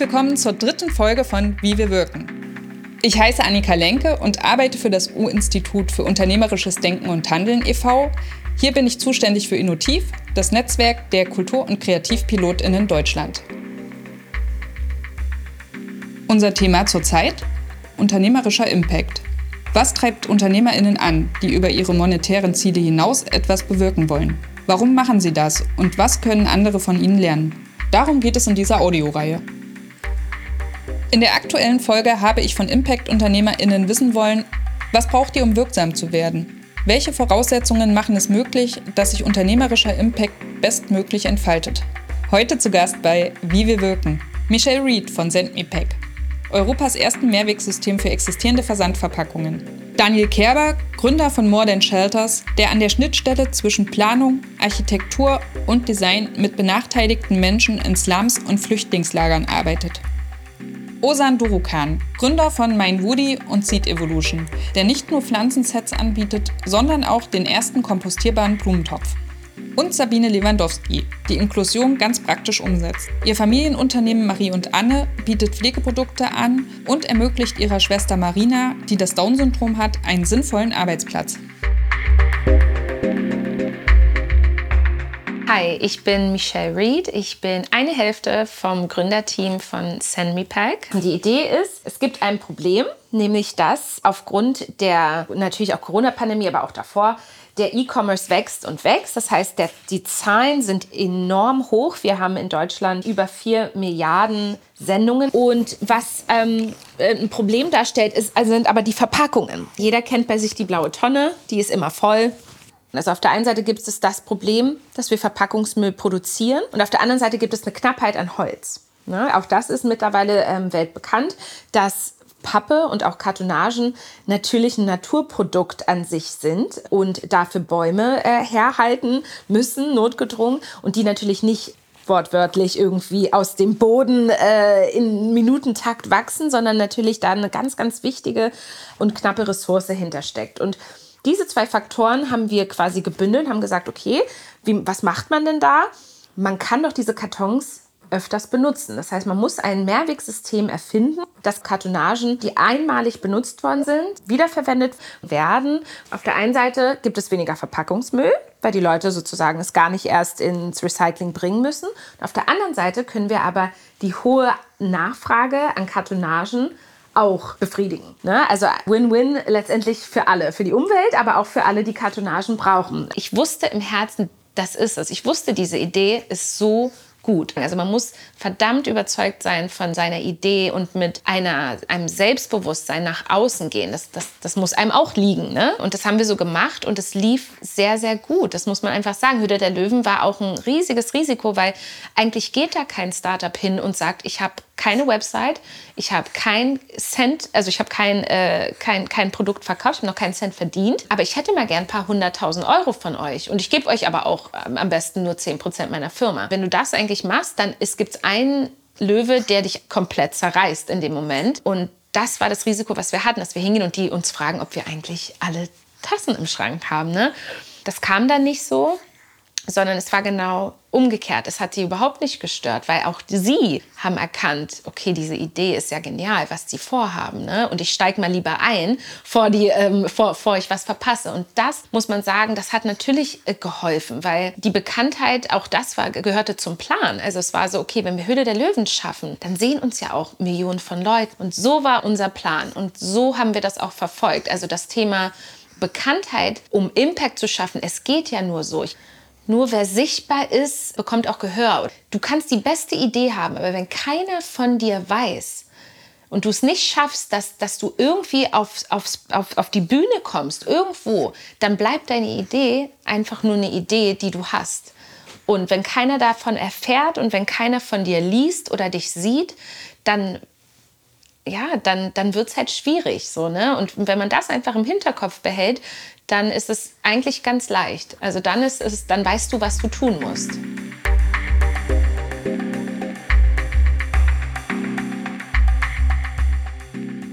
willkommen zur dritten Folge von Wie wir wirken. Ich heiße Annika Lenke und arbeite für das U-Institut für Unternehmerisches Denken und Handeln e.V. Hier bin ich zuständig für Innotiv, das Netzwerk der Kultur- und Kreativpilotinnen Deutschland. Unser Thema zurzeit? Unternehmerischer Impact. Was treibt Unternehmerinnen an, die über ihre monetären Ziele hinaus etwas bewirken wollen? Warum machen sie das und was können andere von ihnen lernen? Darum geht es in dieser Audioreihe. In der aktuellen Folge habe ich von Impact-UnternehmerInnen wissen wollen, was braucht ihr, um wirksam zu werden? Welche Voraussetzungen machen es möglich, dass sich unternehmerischer Impact bestmöglich entfaltet? Heute zu Gast bei Wie wir wirken, Michelle Reed von SendMePack, Europas ersten Mehrwegsystem für existierende Versandverpackungen. Daniel Kerber, Gründer von More Than Shelters, der an der Schnittstelle zwischen Planung, Architektur und Design mit benachteiligten Menschen in Slums und Flüchtlingslagern arbeitet. Osan Durukan, Gründer von Mein Woody und Seed Evolution, der nicht nur Pflanzensets anbietet, sondern auch den ersten kompostierbaren Blumentopf. Und Sabine Lewandowski, die Inklusion ganz praktisch umsetzt. Ihr Familienunternehmen Marie und Anne bietet Pflegeprodukte an und ermöglicht ihrer Schwester Marina, die das Down-Syndrom hat, einen sinnvollen Arbeitsplatz. Hi, ich bin Michelle Reed. Ich bin eine Hälfte vom Gründerteam von Send Me Pack. Die Idee ist, es gibt ein Problem, nämlich dass aufgrund der natürlich auch Corona-Pandemie, aber auch davor, der E-Commerce wächst und wächst. Das heißt, der, die Zahlen sind enorm hoch. Wir haben in Deutschland über 4 Milliarden Sendungen. Und was ähm, ein Problem darstellt, ist, also sind aber die Verpackungen. Jeder kennt bei sich die blaue Tonne, die ist immer voll. Also auf der einen Seite gibt es das Problem, dass wir Verpackungsmüll produzieren und auf der anderen Seite gibt es eine Knappheit an Holz. Ne? Auch das ist mittlerweile ähm, weltbekannt, dass Pappe und auch Kartonagen natürlich ein Naturprodukt an sich sind und dafür Bäume äh, herhalten müssen, notgedrungen, und die natürlich nicht wortwörtlich irgendwie aus dem Boden äh, in Minutentakt wachsen, sondern natürlich da eine ganz, ganz wichtige und knappe Ressource hintersteckt. Und diese zwei Faktoren haben wir quasi gebündelt, haben gesagt, okay, wie, was macht man denn da? Man kann doch diese Kartons öfters benutzen. Das heißt, man muss ein Mehrwegsystem erfinden, dass Kartonagen, die einmalig benutzt worden sind, wiederverwendet werden. Auf der einen Seite gibt es weniger Verpackungsmüll, weil die Leute sozusagen es gar nicht erst ins Recycling bringen müssen. Auf der anderen Seite können wir aber die hohe Nachfrage an Kartonagen auch befriedigen. Ne? Also Win-Win letztendlich für alle, für die Umwelt, aber auch für alle, die Kartonagen brauchen. Ich wusste im Herzen, das ist es. Ich wusste, diese Idee ist so gut. Also man muss verdammt überzeugt sein von seiner Idee und mit einer, einem Selbstbewusstsein nach außen gehen. Das, das, das muss einem auch liegen. Ne? Und das haben wir so gemacht und es lief sehr, sehr gut. Das muss man einfach sagen. Hüter der Löwen war auch ein riesiges Risiko, weil eigentlich geht da kein Startup hin und sagt, ich habe keine Website, ich habe kein Cent, also ich habe kein, äh, kein, kein Produkt verkauft, ich habe noch keinen Cent verdient, aber ich hätte mal gern ein paar hunderttausend Euro von euch und ich gebe euch aber auch ähm, am besten nur 10 Prozent meiner Firma. Wenn du das eigentlich machst, dann gibt es einen Löwe, der dich komplett zerreißt in dem Moment und das war das Risiko, was wir hatten, dass wir hingehen und die uns fragen, ob wir eigentlich alle Tassen im Schrank haben. Ne? Das kam dann nicht so sondern es war genau umgekehrt. Es hat sie überhaupt nicht gestört, weil auch sie haben erkannt, okay, diese Idee ist ja genial, was sie vorhaben. Ne? Und ich steige mal lieber ein, vor, die, ähm, vor, vor ich was verpasse. Und das muss man sagen, das hat natürlich äh, geholfen, weil die Bekanntheit, auch das war, gehörte zum Plan. Also es war so, okay, wenn wir Höhle der Löwen schaffen, dann sehen uns ja auch Millionen von Leuten. Und so war unser Plan. Und so haben wir das auch verfolgt. Also das Thema Bekanntheit, um Impact zu schaffen, es geht ja nur so. Ich, nur wer sichtbar ist, bekommt auch Gehör. Du kannst die beste Idee haben, aber wenn keiner von dir weiß und du es nicht schaffst, dass, dass du irgendwie auf, auf, auf, auf die Bühne kommst, irgendwo, dann bleibt deine Idee einfach nur eine Idee, die du hast. Und wenn keiner davon erfährt und wenn keiner von dir liest oder dich sieht, dann ja, dann, dann wird es halt schwierig. So, ne? Und wenn man das einfach im Hinterkopf behält, dann ist es eigentlich ganz leicht. Also dann, ist es, dann weißt du, was du tun musst.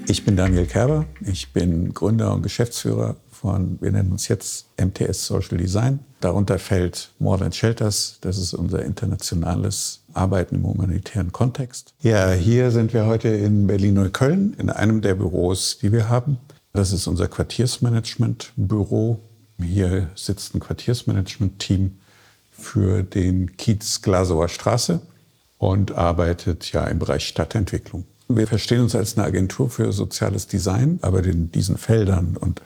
Ich bin Daniel Kerber. Ich bin Gründer und Geschäftsführer von, wir nennen uns jetzt MTS Social Design. Darunter fällt More Than Shelters, das ist unser internationales Arbeiten im humanitären Kontext. Ja, hier sind wir heute in Berlin-Neukölln, in einem der Büros, die wir haben. Das ist unser Quartiersmanagement-Büro. Hier sitzt ein Quartiersmanagement-Team für den Kiez Glasower Straße und arbeitet ja im Bereich Stadtentwicklung. Wir verstehen uns als eine Agentur für soziales Design, aber in diesen Feldern und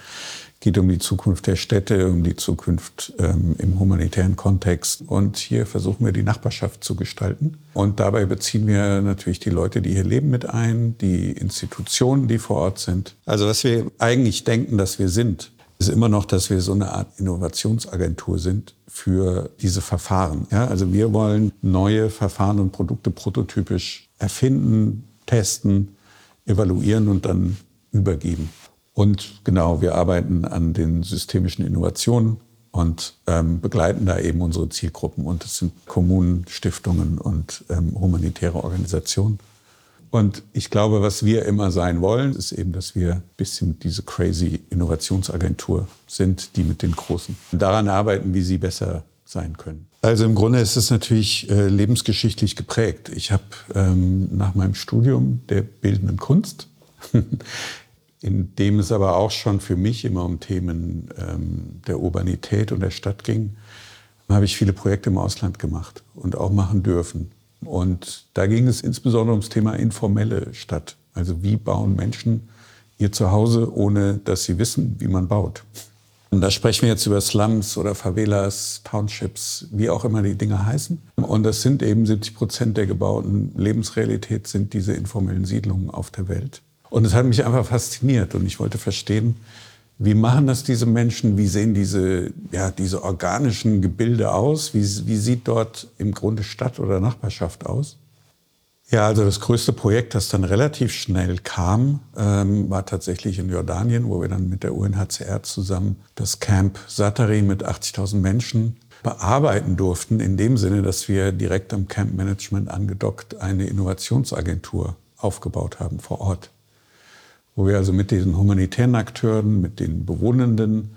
geht um die Zukunft der Städte, um die Zukunft ähm, im humanitären Kontext. Und hier versuchen wir die Nachbarschaft zu gestalten. Und dabei beziehen wir natürlich die Leute, die hier leben, mit ein, die Institutionen, die vor Ort sind. Also was wir eigentlich denken, dass wir sind, ist immer noch, dass wir so eine Art Innovationsagentur sind für diese Verfahren. Ja, also wir wollen neue Verfahren und Produkte prototypisch erfinden, testen, evaluieren und dann übergeben. Und genau, wir arbeiten an den systemischen Innovationen und ähm, begleiten da eben unsere Zielgruppen. Und das sind Kommunen, Stiftungen und ähm, humanitäre Organisationen. Und ich glaube, was wir immer sein wollen, ist eben, dass wir ein bisschen diese crazy Innovationsagentur sind, die mit den Großen daran arbeiten, wie sie besser sein können. Also im Grunde ist es natürlich äh, lebensgeschichtlich geprägt. Ich habe ähm, nach meinem Studium der bildenden Kunst, in dem es aber auch schon für mich immer um Themen ähm, der Urbanität und der Stadt ging, habe ich viele Projekte im Ausland gemacht und auch machen dürfen. Und da ging es insbesondere ums Thema informelle Stadt. Also wie bauen Menschen ihr Zuhause, ohne dass sie wissen, wie man baut. Und da sprechen wir jetzt über Slums oder Favelas, Townships, wie auch immer die Dinge heißen. Und das sind eben 70 Prozent der gebauten Lebensrealität sind diese informellen Siedlungen auf der Welt. Und es hat mich einfach fasziniert und ich wollte verstehen, wie machen das diese Menschen? Wie sehen diese, ja, diese organischen Gebilde aus? Wie, wie sieht dort im Grunde Stadt oder Nachbarschaft aus? Ja, also das größte Projekt, das dann relativ schnell kam, ähm, war tatsächlich in Jordanien, wo wir dann mit der UNHCR zusammen das Camp Satari mit 80.000 Menschen bearbeiten durften, in dem Sinne, dass wir direkt am Camp Management angedockt eine Innovationsagentur aufgebaut haben vor Ort. Wo wir also mit diesen humanitären Akteuren, mit den Bewohnenden,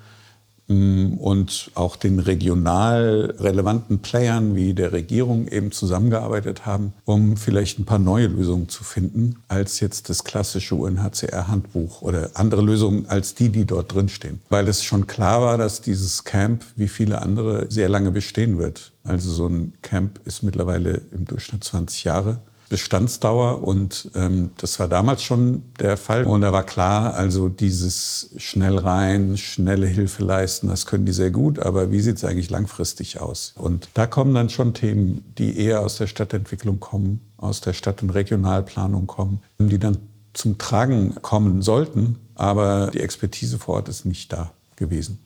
Mm, und auch den regional relevanten Playern wie der Regierung eben zusammengearbeitet haben, um vielleicht ein paar neue Lösungen zu finden, als jetzt das klassische UNHCR-Handbuch oder andere Lösungen als die, die dort drinstehen. Weil es schon klar war, dass dieses Camp wie viele andere sehr lange bestehen wird. Also so ein Camp ist mittlerweile im Durchschnitt 20 Jahre. Bestandsdauer und ähm, das war damals schon der Fall. Und da war klar, also dieses schnell rein, schnelle Hilfe leisten, das können die sehr gut, aber wie sieht es eigentlich langfristig aus? Und da kommen dann schon Themen, die eher aus der Stadtentwicklung kommen, aus der Stadt- und Regionalplanung kommen, die dann zum Tragen kommen sollten, aber die Expertise vor Ort ist nicht da gewesen.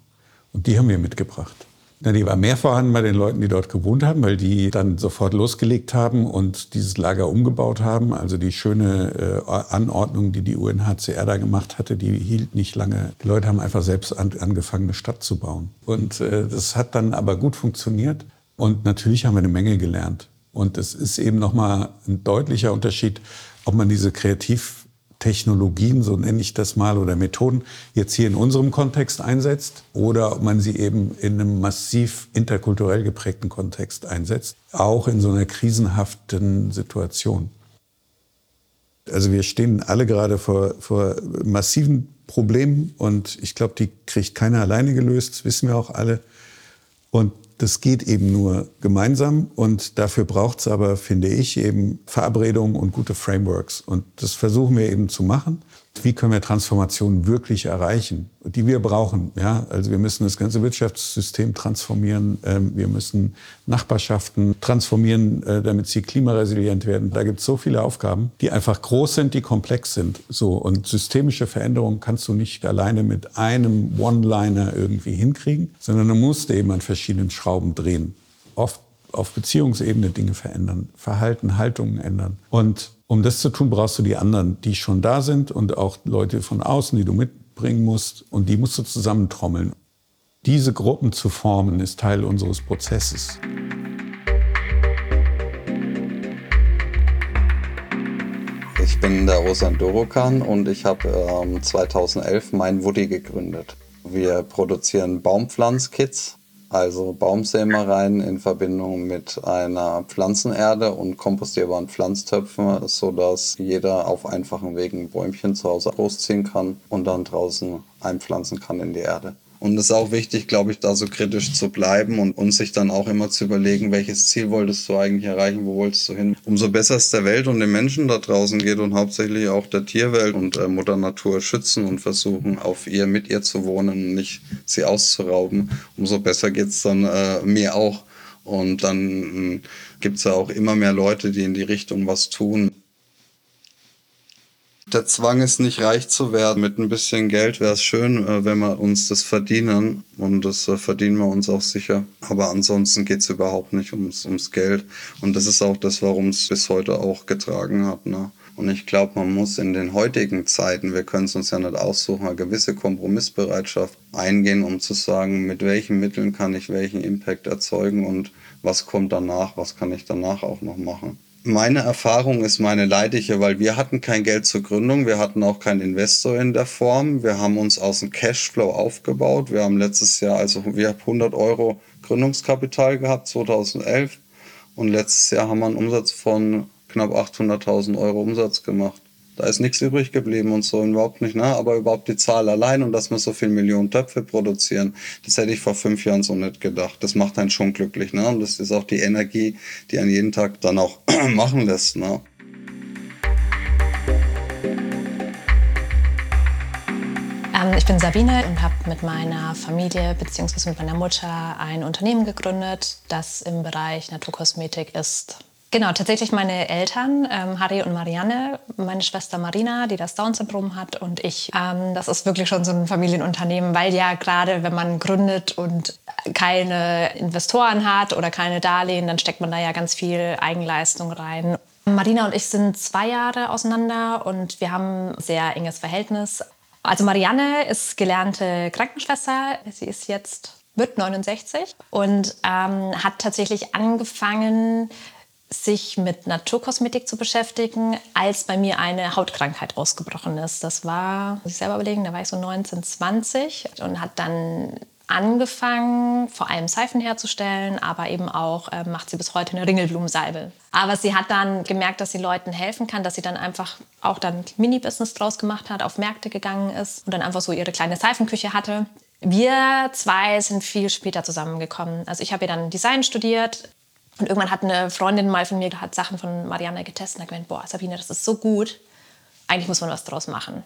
Und die haben wir mitgebracht. Na, die war mehr vorhanden bei den Leuten, die dort gewohnt haben, weil die dann sofort losgelegt haben und dieses Lager umgebaut haben. Also die schöne äh, Anordnung, die die UNHCR da gemacht hatte, die hielt nicht lange. Die Leute haben einfach selbst an, angefangen, eine Stadt zu bauen. Und äh, das hat dann aber gut funktioniert. Und natürlich haben wir eine Menge gelernt. Und es ist eben nochmal ein deutlicher Unterschied, ob man diese kreativ Technologien, so nenne ich das mal, oder Methoden jetzt hier in unserem Kontext einsetzt oder ob man sie eben in einem massiv interkulturell geprägten Kontext einsetzt, auch in so einer krisenhaften Situation. Also wir stehen alle gerade vor, vor massiven Problemen und ich glaube, die kriegt keiner alleine gelöst, das wissen wir auch alle. Und das geht eben nur gemeinsam und dafür braucht es aber, finde ich, eben Verabredungen und gute Frameworks. Und das versuchen wir eben zu machen wie können wir Transformation wirklich erreichen, die wir brauchen. Ja? Also wir müssen das ganze Wirtschaftssystem transformieren, ähm, wir müssen Nachbarschaften transformieren, äh, damit sie klimaresilient werden. Da gibt es so viele Aufgaben, die einfach groß sind, die komplex sind. So und systemische Veränderungen kannst du nicht alleine mit einem One-Liner irgendwie hinkriegen, sondern du musst eben an verschiedenen Schrauben drehen. Oft auf Beziehungsebene Dinge verändern, Verhalten, Haltungen ändern. Und um das zu tun, brauchst du die anderen, die schon da sind und auch Leute von außen, die du mitbringen musst. Und die musst du zusammentrommeln. Diese Gruppen zu formen, ist Teil unseres Prozesses. Ich bin der Rosan Dorokan und ich habe ähm, 2011 mein Woody gegründet. Wir produzieren Baumpflanzkits, also Baumsämereien in Verbindung mit einer Pflanzenerde und kompostierbaren Pflanztöpfen, sodass jeder auf einfachen Wegen Bäumchen zu Hause großziehen kann und dann draußen einpflanzen kann in die Erde. Und es ist auch wichtig, glaube ich, da so kritisch zu bleiben und, und sich dann auch immer zu überlegen, welches Ziel wolltest du eigentlich erreichen, wo wolltest du hin. Umso besser es der Welt und den Menschen da draußen geht und hauptsächlich auch der Tierwelt und äh, Mutter Natur schützen und versuchen, auf ihr, mit ihr zu wohnen und nicht sie auszurauben, umso besser geht's dann äh, mir auch. Und dann äh, gibt's ja auch immer mehr Leute, die in die Richtung was tun. Der Zwang ist nicht reich zu werden. Mit ein bisschen Geld wäre es schön, äh, wenn wir uns das verdienen. Und das äh, verdienen wir uns auch sicher. Aber ansonsten geht es überhaupt nicht ums, ums Geld. Und das ist auch das, warum es bis heute auch getragen hat. Ne? Und ich glaube, man muss in den heutigen Zeiten, wir können es uns ja nicht aussuchen, eine gewisse Kompromissbereitschaft eingehen, um zu sagen, mit welchen Mitteln kann ich welchen Impact erzeugen und was kommt danach, was kann ich danach auch noch machen meine Erfahrung ist meine leidliche, weil wir hatten kein Geld zur Gründung, wir hatten auch keinen Investor in der Form. Wir haben uns aus dem Cashflow aufgebaut. Wir haben letztes Jahr, also wir haben 100 Euro Gründungskapital gehabt, 2011. Und letztes Jahr haben wir einen Umsatz von knapp 800.000 Euro Umsatz gemacht. Da ist nichts übrig geblieben und so überhaupt nicht, ne? Aber überhaupt die Zahl allein und dass wir so viele Millionen Töpfe produzieren, das hätte ich vor fünf Jahren so nicht gedacht. Das macht einen schon glücklich, ne? Und das ist auch die Energie, die einen jeden Tag dann auch machen lässt, ne? Ähm, ich bin Sabine und habe mit meiner Familie bzw. mit meiner Mutter ein Unternehmen gegründet, das im Bereich Naturkosmetik ist. Genau, tatsächlich meine Eltern, ähm, Harry und Marianne, meine Schwester Marina, die das Down-Syndrom hat und ich. Ähm, das ist wirklich schon so ein Familienunternehmen, weil ja gerade, wenn man gründet und keine Investoren hat oder keine Darlehen, dann steckt man da ja ganz viel Eigenleistung rein. Marina und ich sind zwei Jahre auseinander und wir haben ein sehr enges Verhältnis. Also Marianne ist gelernte Krankenschwester. Sie ist jetzt, wird 69 und ähm, hat tatsächlich angefangen, sich mit Naturkosmetik zu beschäftigen, als bei mir eine Hautkrankheit ausgebrochen ist. Das war, muss ich selber überlegen, da war ich so 19, 20 und hat dann angefangen, vor allem Seifen herzustellen, aber eben auch äh, macht sie bis heute eine Ringelblumensalbe. Aber sie hat dann gemerkt, dass sie Leuten helfen kann, dass sie dann einfach auch dann Mini-Business draus gemacht hat, auf Märkte gegangen ist und dann einfach so ihre kleine Seifenküche hatte. Wir zwei sind viel später zusammengekommen. Also ich habe ja dann Design studiert, und irgendwann hat eine Freundin mal von mir hat Sachen von Marianne getestet und hat gemeint, boah, Sabine, das ist so gut. Eigentlich muss man was draus machen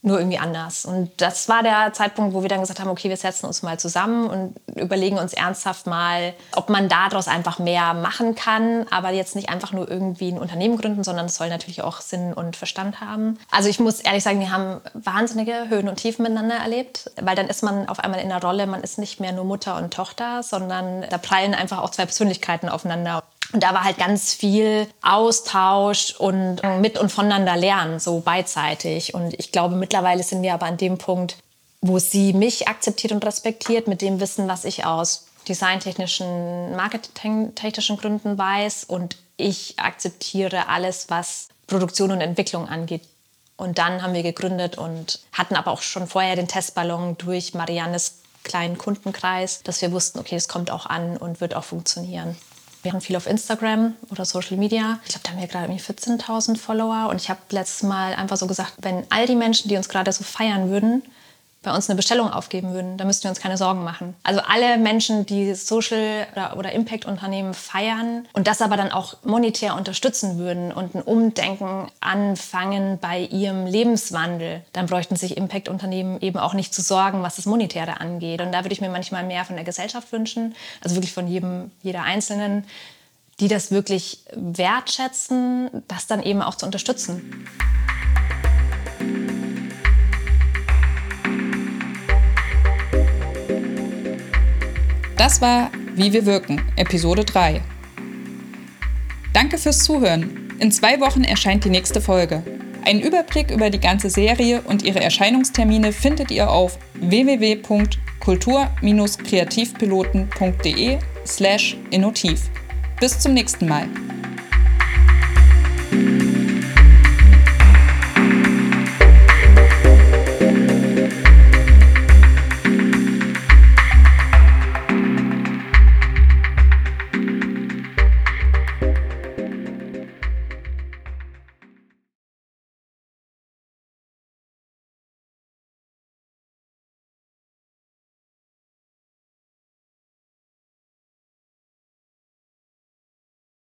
nur irgendwie anders. Und das war der Zeitpunkt, wo wir dann gesagt haben, okay, wir setzen uns mal zusammen und überlegen uns ernsthaft mal, ob man daraus einfach mehr machen kann, aber jetzt nicht einfach nur irgendwie ein Unternehmen gründen, sondern es soll natürlich auch Sinn und Verstand haben. Also ich muss ehrlich sagen, wir haben wahnsinnige Höhen und Tiefen miteinander erlebt, weil dann ist man auf einmal in der Rolle, man ist nicht mehr nur Mutter und Tochter, sondern da prallen einfach auch zwei Persönlichkeiten aufeinander. Und da war halt ganz viel Austausch und mit und voneinander lernen, so beidseitig. Und ich glaube, mittlerweile sind wir aber an dem Punkt, wo sie mich akzeptiert und respektiert mit dem Wissen, was ich aus designtechnischen, marketingtechnischen Gründen weiß. Und ich akzeptiere alles, was Produktion und Entwicklung angeht. Und dann haben wir gegründet und hatten aber auch schon vorher den Testballon durch Mariannes kleinen Kundenkreis, dass wir wussten, okay, es kommt auch an und wird auch funktionieren. Wir haben viel auf Instagram oder Social Media. Ich glaube, da haben wir gerade 14.000 Follower. Und ich habe letztes Mal einfach so gesagt, wenn all die Menschen, die uns gerade so feiern würden, bei uns eine Bestellung aufgeben würden, dann müssten wir uns keine Sorgen machen. Also alle Menschen, die Social- oder, Impact-Unternehmen feiern und das aber dann auch monetär unterstützen würden und ein Umdenken anfangen bei ihrem Lebenswandel, dann bräuchten sich Impact-Unternehmen eben auch nicht zu sorgen, was das Monetäre angeht. Und da würde ich mir manchmal mehr von der Gesellschaft wünschen, also wirklich von jedem, jeder Einzelnen, die das wirklich wertschätzen, das dann eben auch zu unterstützen. Das war Wie wir wirken, Episode 3. Danke fürs Zuhören. In zwei Wochen erscheint die nächste Folge. Einen Überblick über die ganze Serie und ihre Erscheinungstermine findet ihr auf www.kultur-kreativpiloten.de slash innotiv. Bis zum nächsten Mal.